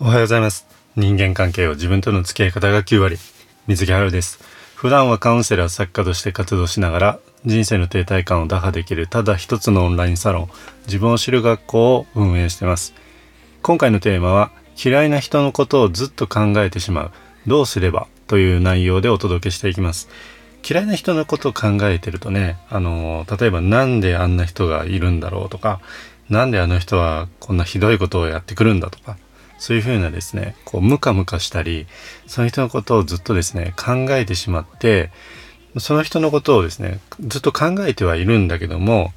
おはようございます。人間関係を自分との付き合い方が9割。水木春です。普段はカウンセラー作家として活動しながら人生の停滞感を打破できるただ一つのオンラインサロン自分を知る学校を運営してます。今回のテーマは嫌いな人のことをずっと考えてしまうどうすればという内容でお届けしていきます。嫌いな人のことを考えてるとね、あの、例えばなんであんな人がいるんだろうとか、なんであの人はこんなひどいことをやってくるんだとか、そういうふうなですね、こうムカムカしたり、その人のことをずっとですね、考えてしまって、その人のことをですね、ずっと考えてはいるんだけども、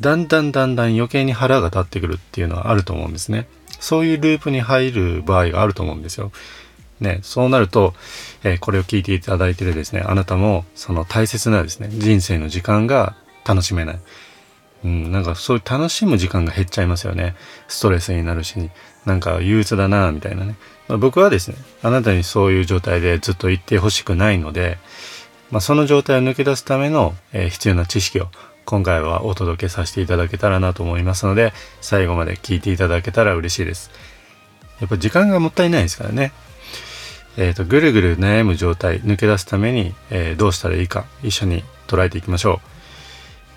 だんだんだんだん余計に腹が立ってくるっていうのはあると思うんですね。そういうループに入る場合があると思うんですよ。ね、そうなると、えー、これを聞いていただいてるですね、あなたもその大切なですね、人生の時間が楽しめない。うん、なんかそういう楽しむ時間が減っちゃいますよね。ストレスになるし、なんか憂鬱だな、みたいなね。まあ、僕はですね、あなたにそういう状態でずっと言ってほしくないので、まあ、その状態を抜け出すための、えー、必要な知識を今回はお届けさせていただけたらなと思いますので、最後まで聞いていただけたら嬉しいです。やっぱ時間がもったいないですからね。えっ、ー、と、ぐるぐる悩む状態、抜け出すために、えー、どうしたらいいか、一緒に捉えていきましょう。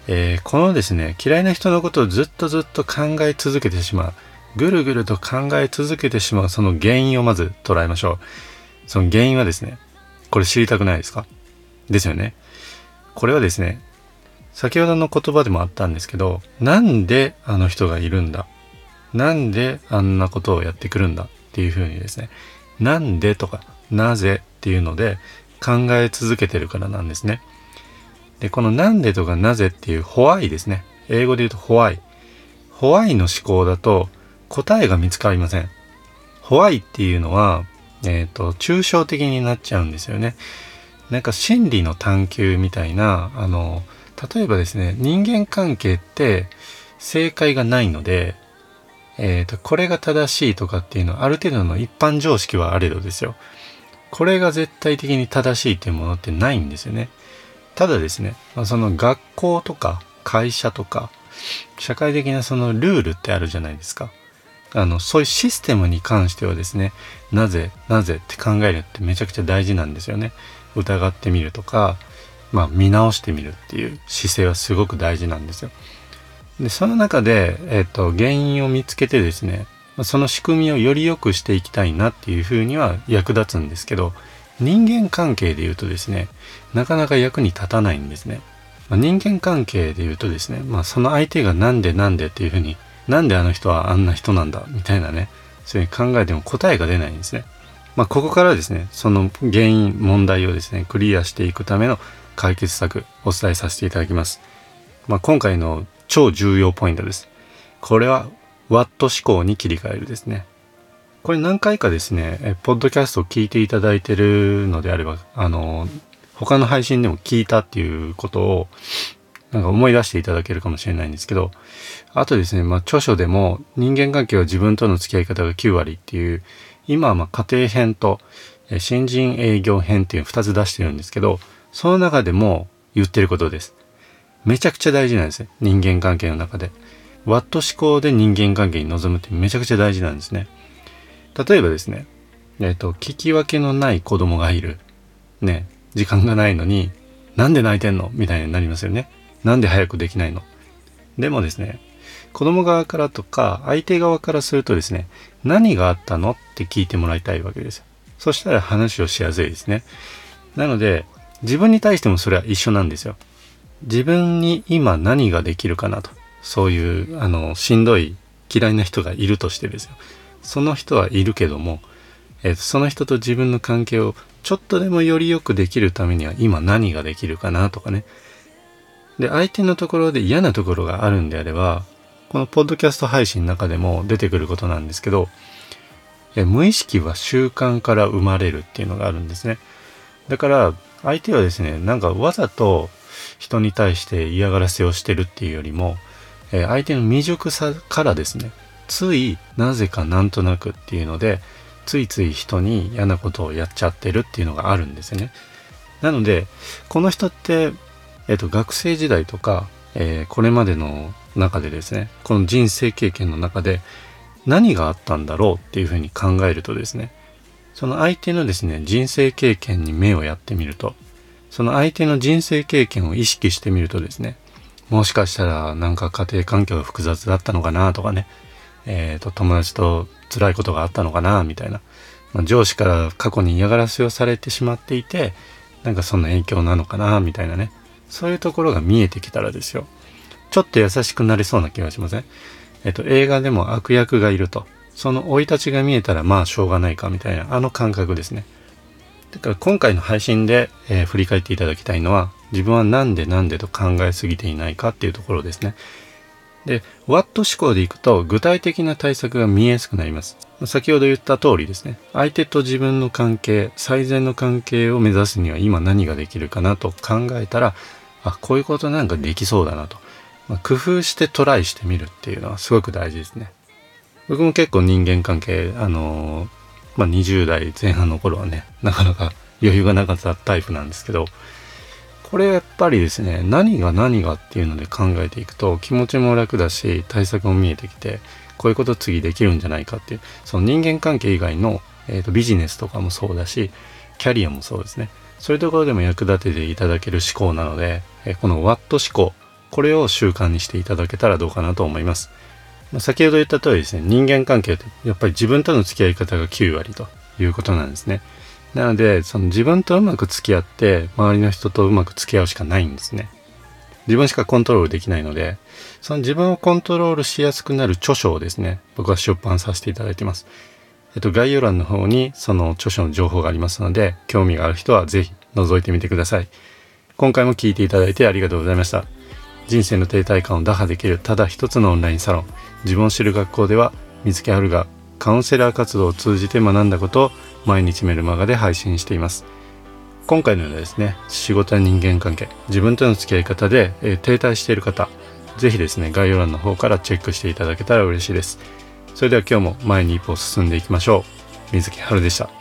えー、このですね、嫌いな人のことをずっとずっと考え続けてしまう。ぐるぐると考え続けてしまうその原因をまず捉えましょう。その原因はですね、これ知りたくないですか？ですよね。これはですね、先ほどの言葉でもあったんですけど、なんであの人がいるんだ？なんであんなことをやってくるんだっていうふうにですね、なんでとか、なぜっていうので考え続けてるからなんですね。で、このなんでとかなぜっていうホワイですね。英語で言うとホワイ。ホワイの思考だと答えが見つかりません。ホワイっていうのは、えっ、ー、と、抽象的になっちゃうんですよね。なんか心理の探求みたいな、あの、例えばですね、人間関係って正解がないので、えっ、ー、と、これが正しいとかっていうのはある程度の一般常識はあれどですよ。これが絶対的に正しいっていうものってないんですよね。ただですね、ま、その学校とか会社とか社会的なそのルールってあるじゃないですか。あの、そういうシステムに関してはですね、なぜ、なぜって考えるってめちゃくちゃ大事なんですよね。疑ってみるとか、まあ見直してみるっていう姿勢はすごく大事なんですよ。で、その中で、えっ、ー、と、原因を見つけてですね、その仕組みをより良くしていきたいなっていうふうには役立つんですけど、人間関係で言うとですね、なかなか役に立たないんですね。まあ、人間関係で言うとですね、まあその相手がなんでなんでっていうふうに、なんであの人はあんな人なんだみたいなね、そういう考えても答えが出ないんですね。まあここからですね、その原因、問題をですね、クリアしていくための解決策お伝えさせていただきます。まあ今回の超重要ポイントです。これは、ワット思考に切り替えるですね。これ何回かですね、ポッドキャストを聞いていただいてるのであれば、あの、他の配信でも聞いたっていうことを、なんか思い出していただけるかもしれないんですけど、あとですね、まあ著書でも人間関係は自分との付き合い方が9割っていう、今はまあ家庭編と新人営業編っていう2つ出してるんですけど、その中でも言ってることです。めちゃくちゃ大事なんですね。人間関係の中で。ワット思考で人間関係に臨むってめちゃくちゃ大事なんですね。例えばですね、えっ、ー、と、聞き分けのない子供がいる。ね、時間がないのに、なんで泣いてんの？みたいになりますよね。なんで早くできないの？でもですね、子供側からとか、相手側からするとですね、何があったの？って聞いてもらいたいわけですよ。そしたら話をしやすいですね。なので、自分に対してもそれは一緒なんですよ。自分に今何ができるかなと。そういう、あの、しんどい嫌いな人がいるとしてですよ。その人はいるけども、えー、その人と自分の関係をちょっとでもより良くできるためには今何ができるかなとかね。で、相手のところで嫌なところがあるんであれば、このポッドキャスト配信の中でも出てくることなんですけど、無意識は習慣から生まれるっていうのがあるんですね。だから、相手はですね、なんかわざと人に対して嫌がらせをしてるっていうよりも、え、相手の未熟さからですね、ついなぜかなんとなくっていうので、ついつい人に嫌なことをやっちゃってるっていうのがあるんですね。なので、この人って、えっ、ー、と、学生時代とか、えー、これまでの中でですね、この人生経験の中で、何があったんだろうっていうふうに考えるとですねその相手のですね人生経験に目をやってみるとその相手の人生経験を意識してみるとですねもしかしたらなんか家庭環境が複雑だったのかなとかねえーと、友達と辛いことがあったのかなみたいな、まあ、上司から過去に嫌がらせをされてしまっていてなんかそんな影響なのかなみたいなね。そういうところが見えてきたらですよ。ちょっと優しくなりそうな気がしません？えっと映画でも悪役がいると。その生い立ちが見えたらまあしょうがないかみたいな。あの感覚ですね。だから今回の配信で、えー、振り返っていただきたいのは自分は何で何でと考えすぎていないかっていうところですね。で、ワット思考でいくと具体的な対策が見えやすくなります。先ほど言った通りですね。相手と自分の関係、最善の関係を目指すには今何ができるかなと考えたら、あ、こういうことなんかできそうだなと。まあ、工夫してトライしてみるっていうのはすごく大事ですね。僕も結構人間関係、あのー、まあ、20代前半の頃はね、なかなか余裕がなかったタイプなんですけど、これやっぱりですね何が何がっていうので考えていくと気持ちも楽だし対策も見えてきてこういうこと次できるんじゃないかっていうその人間関係以外の、えーと、ビジネスとかもそうだしキャリアもそうですね。そういうところでも役立てていただける思考なので、えー、このワット思考これを習慣にしていただけたらどうかなと思います、まあ、先ほど言った通りですね人間関係ってやっぱり自分との付き合い方が9割と。いうことなんですねなので、その自分とうまく付き合って、周りの人とうまく付き合うしかないんですね。自分しかコントロールできないので、その自分をコントロールしやすくなる著書をですね、僕は出版させていただいてます。えっと、概要欄の方にその著書の情報がありますので、興味がある人はぜひ覗いてみてください。今回も聞いていただいてありがとうございました。人生の停滞感を打破できるただ一つのオンラインサロン、自分を知る学校では、水木春がカウンセラー活動を通じて学んだことを毎日メルマガで配信しています。今回のようなですね仕事や人間関係自分との付き合い方で、えー、停滞している方是非ですね概要欄の方からチェックしていただけたら嬉しいです。それでは今日も前に一歩進んでいきましょう。水木春でした。